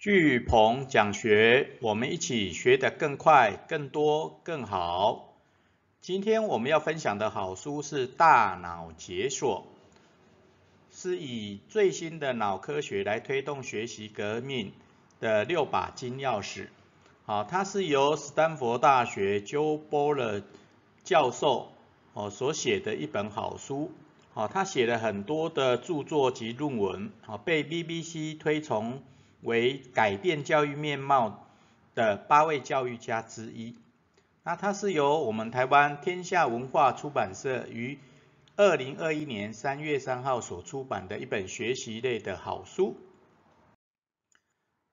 巨鹏讲学，我们一起学得更快、更多、更好。今天我们要分享的好书是《大脑解锁》，是以最新的脑科学来推动学习革命的六把金钥匙。好，它是由斯坦福大学 Joe Boller 教授哦所写的一本好书。好，他写了很多的著作及论文，好被 BBC 推崇。为改变教育面貌的八位教育家之一。那它是由我们台湾天下文化出版社于二零二一年三月三号所出版的一本学习类的好书。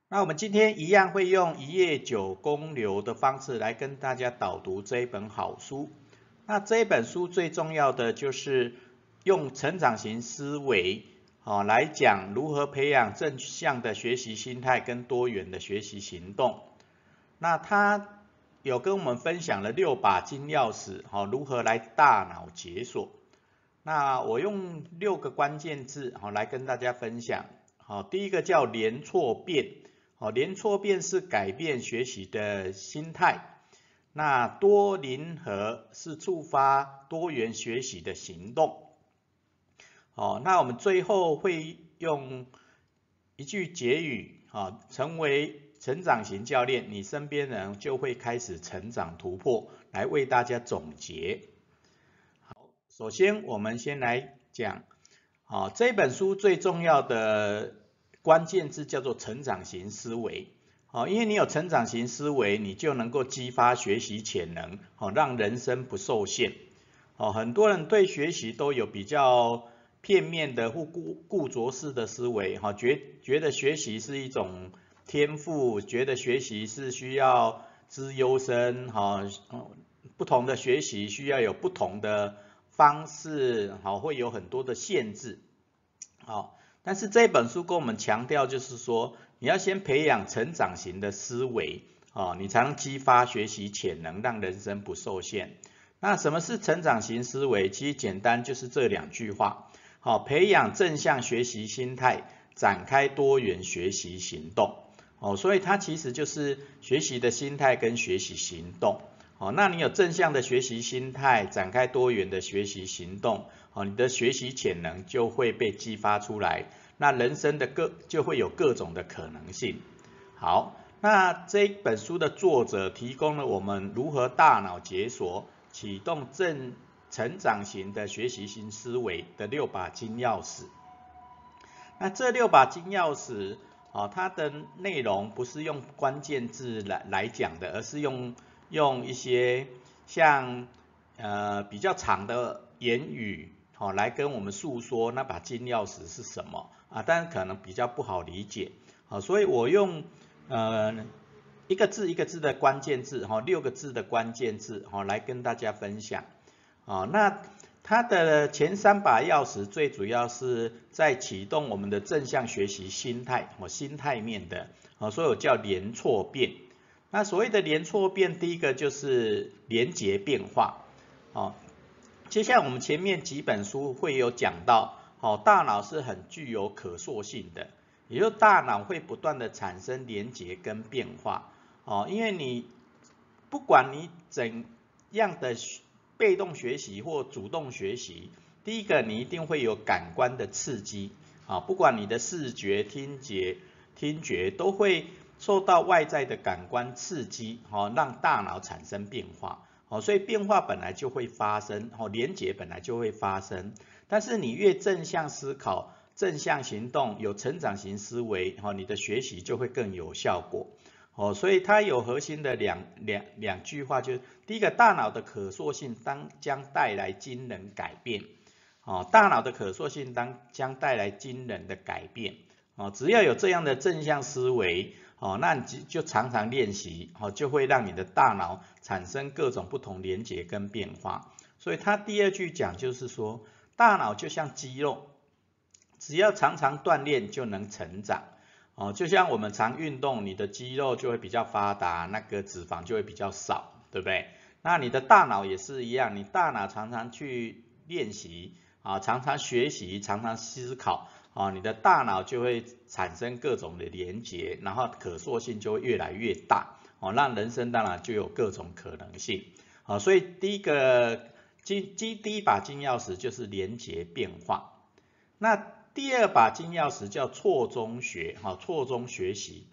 那我们今天一样会用一页九公流的方式来跟大家导读这一本好书。那这一本书最重要的就是用成长型思维。好，来讲如何培养正向的学习心态跟多元的学习行动。那他有跟我们分享了六把金钥匙，好，如何来大脑解锁。那我用六个关键字，好，来跟大家分享。好，第一个叫连错变，好，连错变是改变学习的心态。那多零和是触发多元学习的行动。哦，那我们最后会用一句结语，啊，成为成长型教练，你身边人就会开始成长突破，来为大家总结。好，首先我们先来讲，好，这本书最重要的关键字叫做成长型思维，好，因为你有成长型思维，你就能够激发学习潜能，好，让人生不受限。好，很多人对学习都有比较。片面的或固固着式的思维，哈，觉觉得学习是一种天赋，觉得学习是需要资优生，哈，不同的学习需要有不同的方式，好，会有很多的限制，好，但是这本书跟我们强调就是说，你要先培养成长型的思维，啊，你才能激发学习潜能，让人生不受限。那什么是成长型思维？其实简单就是这两句话。好，培养正向学习心态，展开多元学习行动。哦，所以它其实就是学习的心态跟学习行动。好，那你有正向的学习心态，展开多元的学习行动，好，你的学习潜能就会被激发出来，那人生的各就会有各种的可能性。好，那这本书的作者提供了我们如何大脑解锁，启动正。成长型的学习型思维的六把金钥匙，那这六把金钥匙啊，它的内容不是用关键字来来讲的，而是用用一些像呃比较长的言语好来跟我们诉说那把金钥匙是什么啊，但是可能比较不好理解好，所以我用呃一个字一个字的关键字哈，六个字的关键字哈来跟大家分享。啊，那它的前三把钥匙最主要是在启动我们的正向学习心态，哦，心态面的，啊，所以我叫连错变。那所谓的连错变，第一个就是连结变化，哦，接下来我们前面几本书会有讲到，哦，大脑是很具有可塑性的，也就大脑会不断的产生连结跟变化，哦，因为你不管你怎样的。被动学习或主动学习，第一个你一定会有感官的刺激啊，不管你的视觉、听觉、听觉都会受到外在的感官刺激，哦，让大脑产生变化，哦，所以变化本来就会发生，哦，连结本来就会发生，但是你越正向思考、正向行动、有成长型思维，哦，你的学习就会更有效果。哦，所以它有核心的两两两句话，就是第一个，大脑的可塑性当将带来惊人改变。哦，大脑的可塑性当将带来惊人的改变。哦，只要有这样的正向思维，哦，那你就就常常练习，哦，就会让你的大脑产生各种不同连接跟变化。所以它第二句讲就是说，大脑就像肌肉，只要常常锻炼就能成长。哦，就像我们常运动，你的肌肉就会比较发达，那个脂肪就会比较少，对不对？那你的大脑也是一样，你大脑常常去练习啊，常常学习，常常思考，啊，你的大脑就会产生各种的连结，然后可塑性就会越来越大，哦，让人生当然就有各种可能性，啊，所以第一个金金第一把金钥匙就是连结变化，那第二把金钥匙叫错中学，哈，错中学习，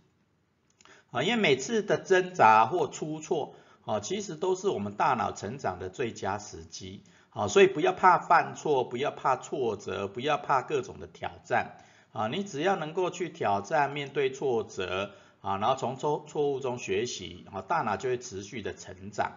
啊，因为每次的挣扎或出错，啊，其实都是我们大脑成长的最佳时机。啊，所以不要怕犯错，不要怕挫折，不要怕各种的挑战啊！你只要能够去挑战、面对挫折啊，然后从错错误中学习啊，大脑就会持续的成长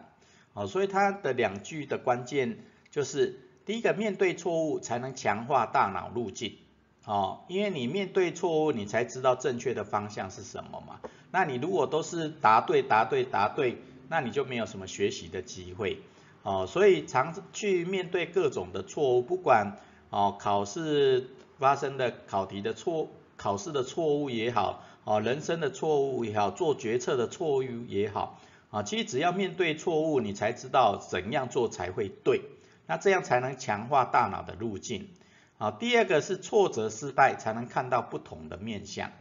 啊！所以它的两句的关键就是：第一个，面对错误才能强化大脑路径哦，因为你面对错误，你才知道正确的方向是什么嘛。那你如果都是答对、答对、答对，那你就没有什么学习的机会。哦，所以常去面对各种的错误，不管哦考试发生的考题的错，考试的错误也好，哦人生的错误也好，做决策的错误也好，啊其实只要面对错误，你才知道怎样做才会对，那这样才能强化大脑的路径。啊，第二个是挫折失败才能看到不同的面相。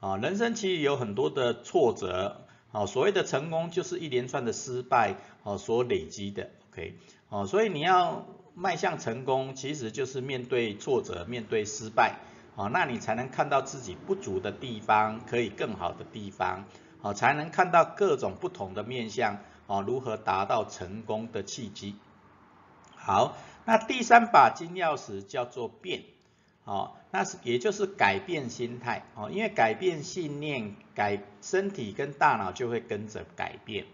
啊，人生其实有很多的挫折，啊所谓的成功就是一连串的失败，啊所累积的。OK，哦，所以你要迈向成功，其实就是面对挫折、面对失败，啊，那你才能看到自己不足的地方，可以更好的地方，哦，才能看到各种不同的面向，哦，如何达到成功的契机。好，那第三把金钥匙叫做变，哦，那是也就是改变心态，哦，因为改变信念，改身体跟大脑就会跟着改变。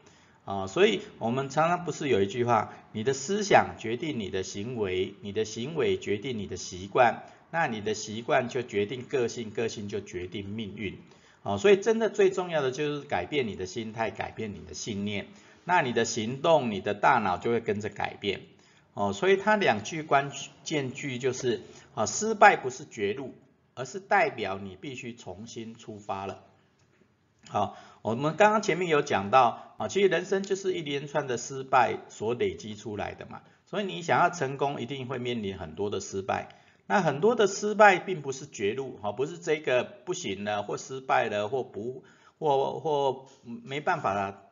啊，所以我们常常不是有一句话，你的思想决定你的行为，你的行为决定你的习惯，那你的习惯就决定个性，个性就决定命运。啊，所以真的最重要的就是改变你的心态，改变你的信念，那你的行动，你的大脑就会跟着改变。哦，所以它两句关键句就是，啊，失败不是绝路，而是代表你必须重新出发了。好，我们刚刚前面有讲到啊，其实人生就是一连串的失败所累积出来的嘛，所以你想要成功，一定会面临很多的失败。那很多的失败并不是绝路，哈，不是这个不行了，或失败了，或不，或或没办法了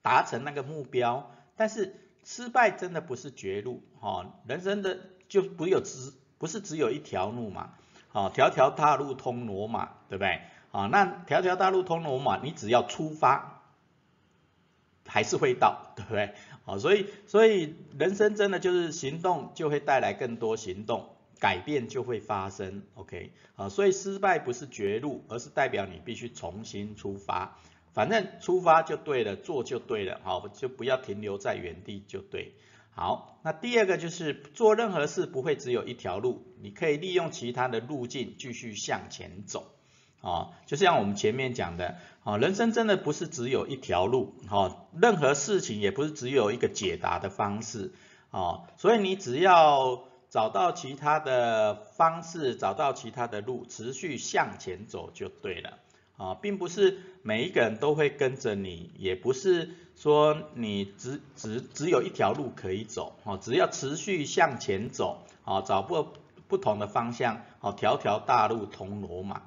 达成那个目标。但是失败真的不是绝路，哈，人生的就不有只不是只有一条路嘛，哦，条条大路通罗马，对不对？啊，那条条大路通罗马，你只要出发，还是会到，对不对？啊，所以所以人生真的就是行动就会带来更多行动，改变就会发生，OK？啊，所以失败不是绝路，而是代表你必须重新出发，反正出发就对了，做就对了，好，就不要停留在原地就对。好，那第二个就是做任何事不会只有一条路，你可以利用其他的路径继续向前走。啊，就像我们前面讲的，啊，人生真的不是只有一条路，哈，任何事情也不是只有一个解答的方式，啊，所以你只要找到其他的方式，找到其他的路，持续向前走就对了，啊，并不是每一个人都会跟着你，也不是说你只只只有一条路可以走，啊，只要持续向前走，啊，找不不同的方向，啊，条条大路通罗马。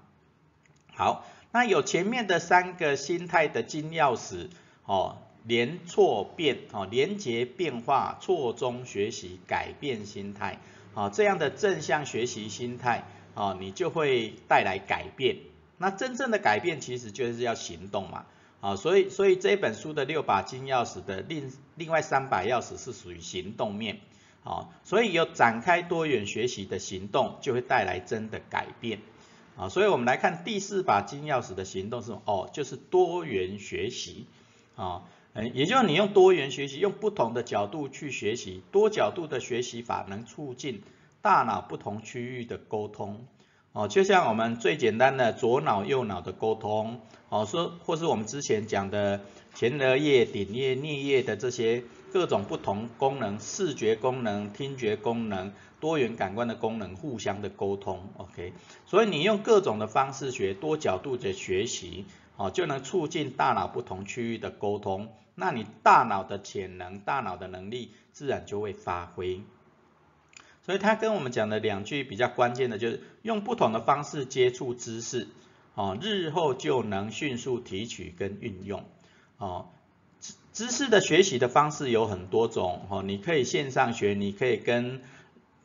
好，那有前面的三个心态的金钥匙，哦，连错变，哦，连结变化，错中学习，改变心态，哦，这样的正向学习心态，哦，你就会带来改变。那真正的改变其实就是要行动嘛，啊，所以所以这本书的六把金钥匙的另另外三把钥匙是属于行动面，啊，所以有展开多元学习的行动，就会带来真的改变。啊，所以我们来看第四把金钥匙的行动是什么？哦，就是多元学习啊，嗯，也就是你用多元学习，用不同的角度去学习，多角度的学习法能促进大脑不同区域的沟通。哦，就像我们最简单的左脑右脑的沟通，哦，说或是我们之前讲的前额叶、顶叶、颞叶的这些各种不同功能，视觉功能、听觉功能。多元感官的功能互相的沟通，OK，所以你用各种的方式学多角度的学习，哦，就能促进大脑不同区域的沟通，那你大脑的潜能、大脑的能力自然就会发挥。所以他跟我们讲的两句比较关键的就是用不同的方式接触知识，哦，日后就能迅速提取跟运用，哦，知知识的学习的方式有很多种，哦，你可以线上学，你可以跟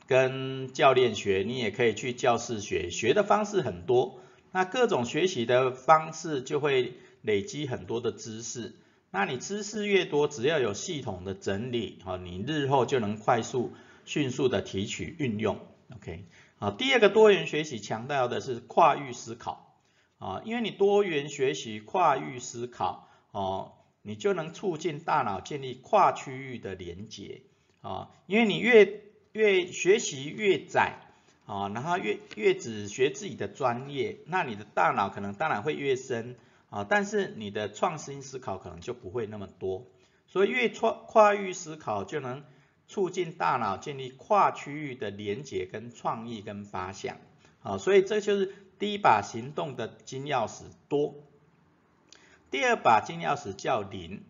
跟教练学，你也可以去教室学，学的方式很多，那各种学习的方式就会累积很多的知识。那你知识越多，只要有系统的整理，哦，你日后就能快速、迅速的提取运用。OK，好，第二个多元学习强调的是跨域思考，啊，因为你多元学习、跨域思考，哦，你就能促进大脑建立跨区域的连结，啊，因为你越越学习越窄，啊，然后越越只学自己的专业，那你的大脑可能当然会越深。啊，但是你的创新思考可能就不会那么多，所以越跨跨域思考就能促进大脑建立跨区域的连结跟创意跟发想，啊，所以这就是第一把行动的金钥匙多，第二把金钥匙叫灵，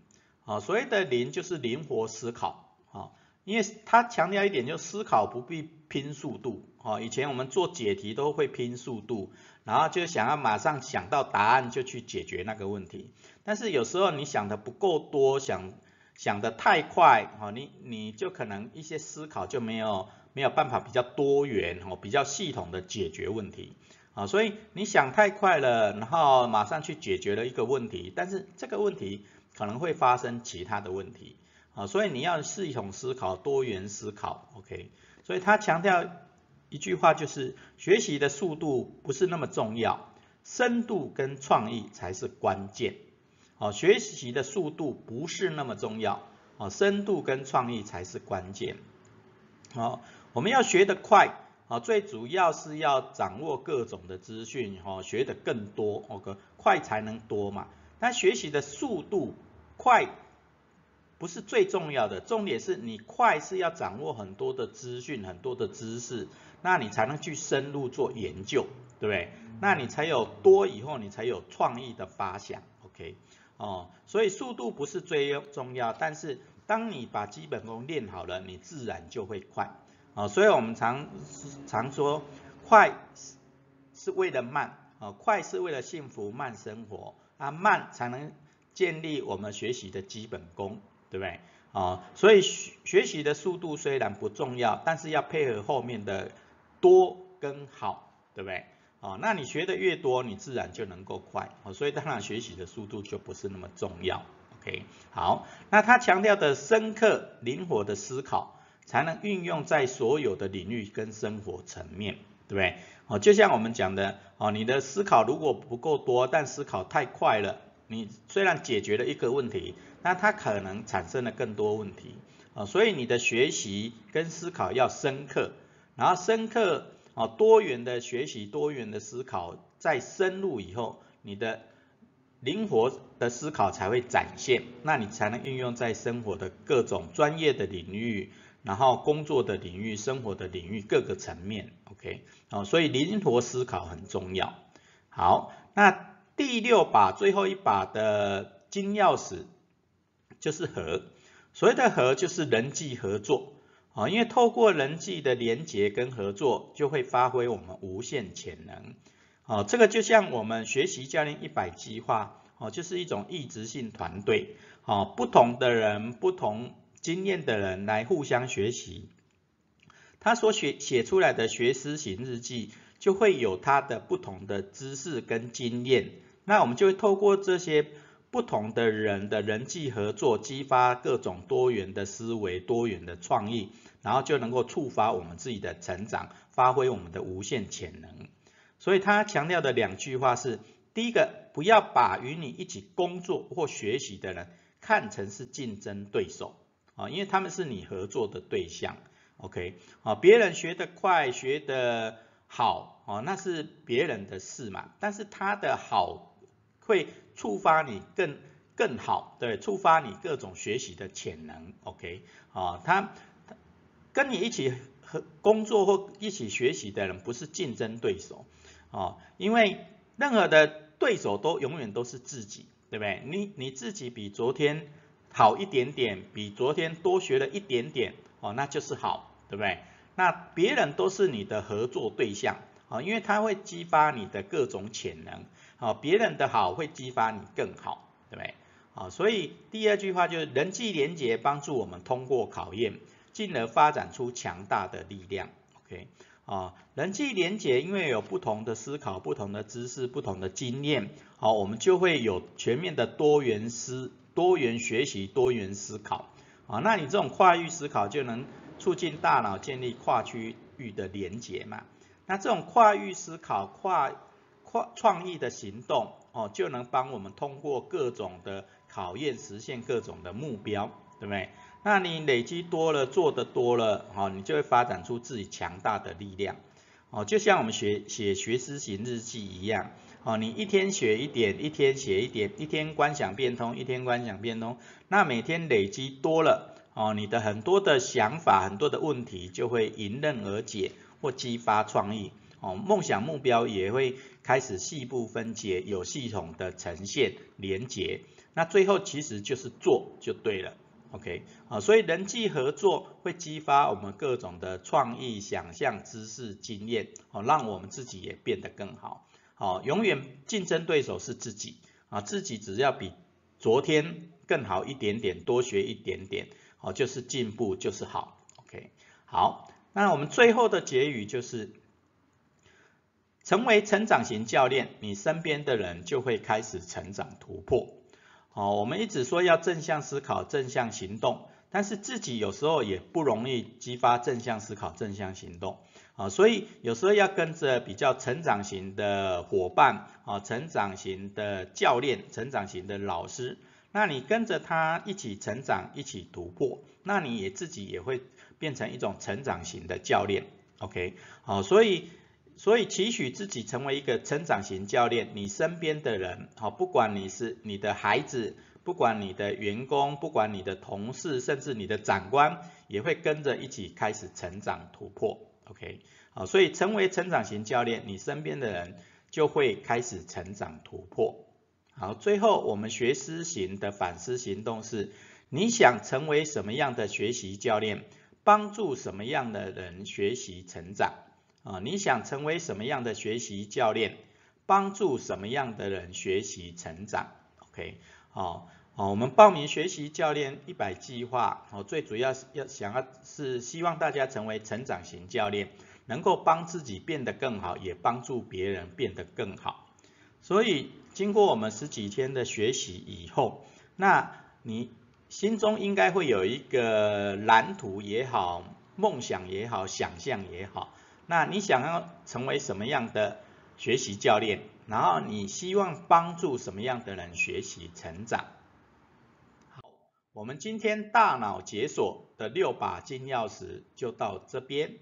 啊，所谓的灵就是灵活思考，啊，因为它强调一点就思考不必拼速度，啊，以前我们做解题都会拼速度。然后就想要马上想到答案就去解决那个问题，但是有时候你想的不够多，想想的太快，哦，你你就可能一些思考就没有没有办法比较多元，哦，比较系统的解决问题，啊，所以你想太快了，然后马上去解决了一个问题，但是这个问题可能会发生其他的问题，啊，所以你要系统思考、多元思考，OK，所以他强调。一句话就是，学习的速度不是那么重要，深度跟创意才是关键。好，学习的速度不是那么重要，哦，深度跟创意才是关键。好，我们要学得快，啊，最主要是要掌握各种的资讯，哈，学得更多，OK，快才能多嘛。但学习的速度快不是最重要的，重点是你快是要掌握很多的资讯，很多的知识。那你才能去深入做研究，对不对？那你才有多以后，你才有创意的发想，OK？哦，所以速度不是最重要，但是当你把基本功练好了，你自然就会快，啊，所以我们常常说，快是为了慢，啊，快是为了幸福慢生活，啊，慢才能建立我们学习的基本功，对不对？啊，所以学学习的速度虽然不重要，但是要配合后面的。多跟好，对不对？哦，那你学的越多，你自然就能够快，哦，所以当然学习的速度就不是那么重要，OK？好，那他强调的深刻、灵活的思考，才能运用在所有的领域跟生活层面，对不对？哦，就像我们讲的，哦，你的思考如果不够多，但思考太快了，你虽然解决了一个问题，那它可能产生了更多问题，啊，所以你的学习跟思考要深刻。然后深刻啊，多元的学习，多元的思考，再深入以后，你的灵活的思考才会展现，那你才能运用在生活的各种专业的领域，然后工作的领域、生活的领域各个层面，OK，哦，所以灵活思考很重要。好，那第六把最后一把的金钥匙就是和，所谓的和就是人际合作。啊，因为透过人际的连结跟合作，就会发挥我们无限潜能。哦，这个就像我们学习教练一百计划，哦，就是一种异质性团队。哦，不同的人、不同经验的人来互相学习，他所写写出来的学思行日记，就会有他的不同的知识跟经验。那我们就会透过这些。不同的人的人际合作，激发各种多元的思维、多元的创意，然后就能够触发我们自己的成长，发挥我们的无限潜能。所以他强调的两句话是：第一个，不要把与你一起工作或学习的人看成是竞争对手啊，因为他们是你合作的对象。OK，啊，别人学得快、学得好啊，那是别人的事嘛，但是他的好。会触发你更更好，对，触发你各种学习的潜能，OK，啊，他跟你一起和工作或一起学习的人不是竞争对手，啊，因为任何的对手都永远都是自己，对不对？你你自己比昨天好一点点，比昨天多学了一点点，哦，那就是好，对不对？那别人都是你的合作对象，啊，因为它会激发你的各种潜能，啊，别人的好会激发你更好，对不对？啊，所以第二句话就是人际连结帮助我们通过考验，进而发展出强大的力量。OK，啊，人际连结因为有不同的思考、不同的知识、不同的经验，好，我们就会有全面的多元思、多元学习、多元思考。啊，那你这种跨域思考就能促进大脑建立跨区域的连结嘛？那这种跨域思考、跨跨创意的行动，哦，就能帮我们通过各种的。考验实现各种的目标，对不对？那你累积多了，做的多了，哦，你就会发展出自己强大的力量，哦，就像我们学写学思行日记一样，哦，你一天学一点，一天写一点，一天观想变通，一天观想变通，那每天累积多了，哦，你的很多的想法，很多的问题就会迎刃而解，或激发创意，哦，梦想目标也会开始细部分解，有系统的呈现连结。那最后其实就是做就对了，OK，啊，所以人际合作会激发我们各种的创意、想象、知识、经验，哦，让我们自己也变得更好，好，永远竞争对手是自己，啊，自己只要比昨天更好一点点，多学一点点，哦，就是进步，就是好，OK，好，那我们最后的结语就是，成为成长型教练，你身边的人就会开始成长突破。哦，我们一直说要正向思考、正向行动，但是自己有时候也不容易激发正向思考、正向行动啊，所以有时候要跟着比较成长型的伙伴啊、成长型的教练、成长型的老师，那你跟着他一起成长、一起突破，那你也自己也会变成一种成长型的教练，OK？好，所以。所以，期许自己成为一个成长型教练，你身边的人，好，不管你是你的孩子，不管你的员工，不管你的同事，甚至你的长官，也会跟着一起开始成长突破，OK，好，所以成为成长型教练，你身边的人就会开始成长突破。好，最后我们学思型的反思行动是，你想成为什么样的学习教练，帮助什么样的人学习成长？啊，你想成为什么样的学习教练，帮助什么样的人学习成长？OK，好，好，我们报名学习教练一百计划，哦，最主要是要想要是希望大家成为成长型教练，能够帮自己变得更好，也帮助别人变得更好。所以经过我们十几天的学习以后，那你心中应该会有一个蓝图也好，梦想也好，想象也好。那你想要成为什么样的学习教练？然后你希望帮助什么样的人学习成长？好，我们今天大脑解锁的六把金钥匙就到这边。